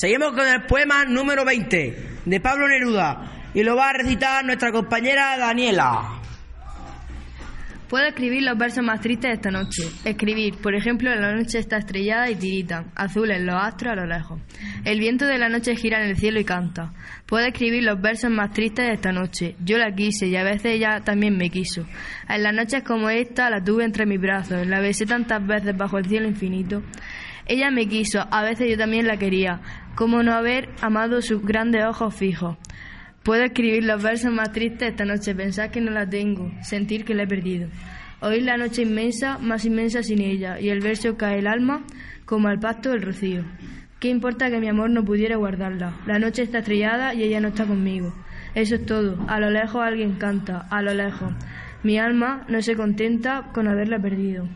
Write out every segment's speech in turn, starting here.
Seguimos con el poema número 20 de Pablo Neruda y lo va a recitar nuestra compañera Daniela. Puedo escribir los versos más tristes de esta noche. Escribir, por ejemplo, la noche está estrellada y tirita, azules los astros a lo lejos. El viento de la noche gira en el cielo y canta. Puedo escribir los versos más tristes de esta noche. Yo la quise y a veces ella también me quiso. En las noches como esta la tuve entre mis brazos, la besé tantas veces bajo el cielo infinito. Ella me quiso, a veces yo también la quería. ¿Cómo no haber amado sus grandes ojos fijos? Puedo escribir los versos más tristes esta noche, pensar que no la tengo, sentir que la he perdido. Oír la noche inmensa, más inmensa sin ella, y el verso cae el alma como al pacto del rocío. ¿Qué importa que mi amor no pudiera guardarla? La noche está estrellada y ella no está conmigo. Eso es todo. A lo lejos alguien canta, a lo lejos. Mi alma no se contenta con haberla perdido.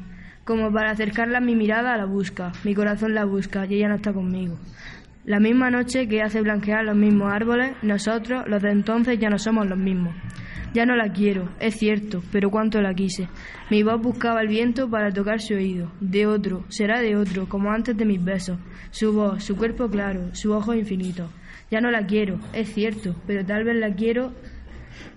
Como para acercarla mi mirada la busca, mi corazón la busca y ella no está conmigo. La misma noche que hace blanquear los mismos árboles, nosotros, los de entonces, ya no somos los mismos. Ya no la quiero, es cierto, pero cuánto la quise. Mi voz buscaba el viento para tocar su oído. De otro, será de otro, como antes de mis besos. Su voz, su cuerpo claro, su ojo infinito. Ya no la quiero, es cierto, pero tal vez la quiero.